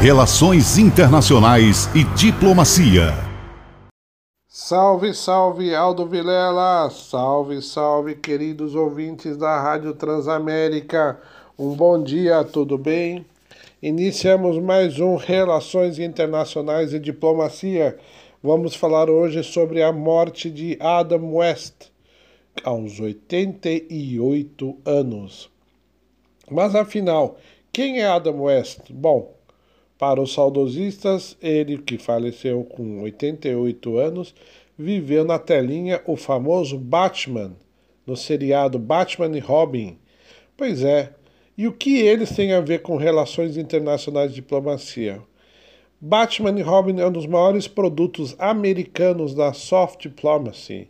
Relações Internacionais e Diplomacia. Salve, salve Aldo Vilela! Salve, salve queridos ouvintes da Rádio Transamérica. Um bom dia, tudo bem? Iniciamos mais um Relações Internacionais e Diplomacia. Vamos falar hoje sobre a morte de Adam West, aos 88 anos. Mas afinal, quem é Adam West? Bom, para os saudosistas, ele que faleceu com 88 anos, viveu na telinha o famoso Batman, no seriado Batman e Robin. Pois é, e o que eles têm a ver com relações internacionais e diplomacia? Batman e Robin é um dos maiores produtos americanos da soft diplomacy,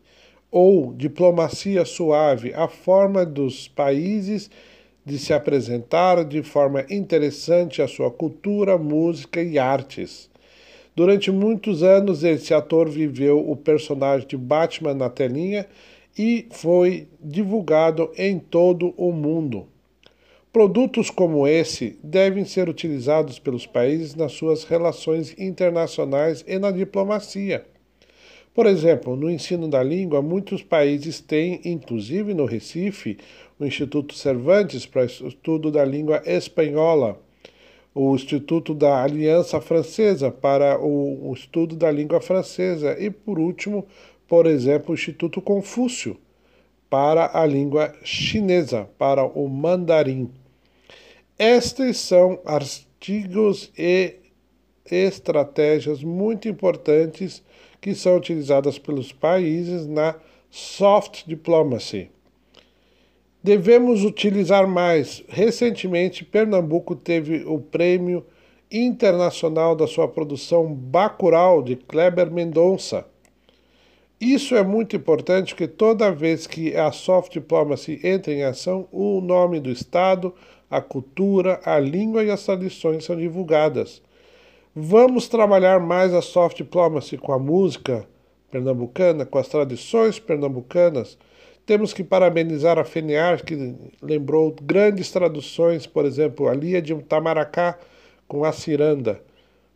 ou diplomacia suave, a forma dos países de se apresentar de forma interessante a sua cultura, música e artes. Durante muitos anos, esse ator viveu o personagem de Batman na telinha e foi divulgado em todo o mundo. Produtos como esse devem ser utilizados pelos países nas suas relações internacionais e na diplomacia. Por exemplo, no ensino da língua, muitos países têm, inclusive no Recife, o Instituto Cervantes para o estudo da língua espanhola, o Instituto da Aliança Francesa para o, estudo da língua francesa e, por último, por exemplo, o Instituto Confúcio para a língua chinesa, para o mandarim. Estes são artigos e estratégias muito importantes que são utilizadas pelos países na soft diplomacy. Devemos utilizar mais. Recentemente, Pernambuco teve o prêmio internacional da sua produção Bacurau de Kleber Mendonça. Isso é muito importante porque toda vez que a soft diplomacy entra em ação, o nome do Estado, a cultura, a língua e as tradições são divulgadas. Vamos trabalhar mais a soft diplomacy com a música pernambucana, com as tradições pernambucanas. Temos que parabenizar a FENIAR, que lembrou grandes traduções, por exemplo, a Lia de Tamaracá com a ciranda,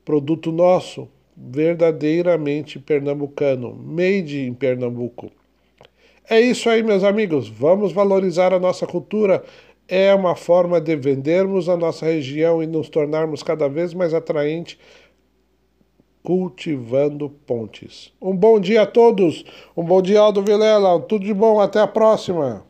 produto nosso, verdadeiramente pernambucano, made em Pernambuco. É isso aí, meus amigos. Vamos valorizar a nossa cultura é uma forma de vendermos a nossa região e nos tornarmos cada vez mais atraente cultivando pontes. Um bom dia a todos, um bom dia Aldo Vilela, tudo de bom, até a próxima.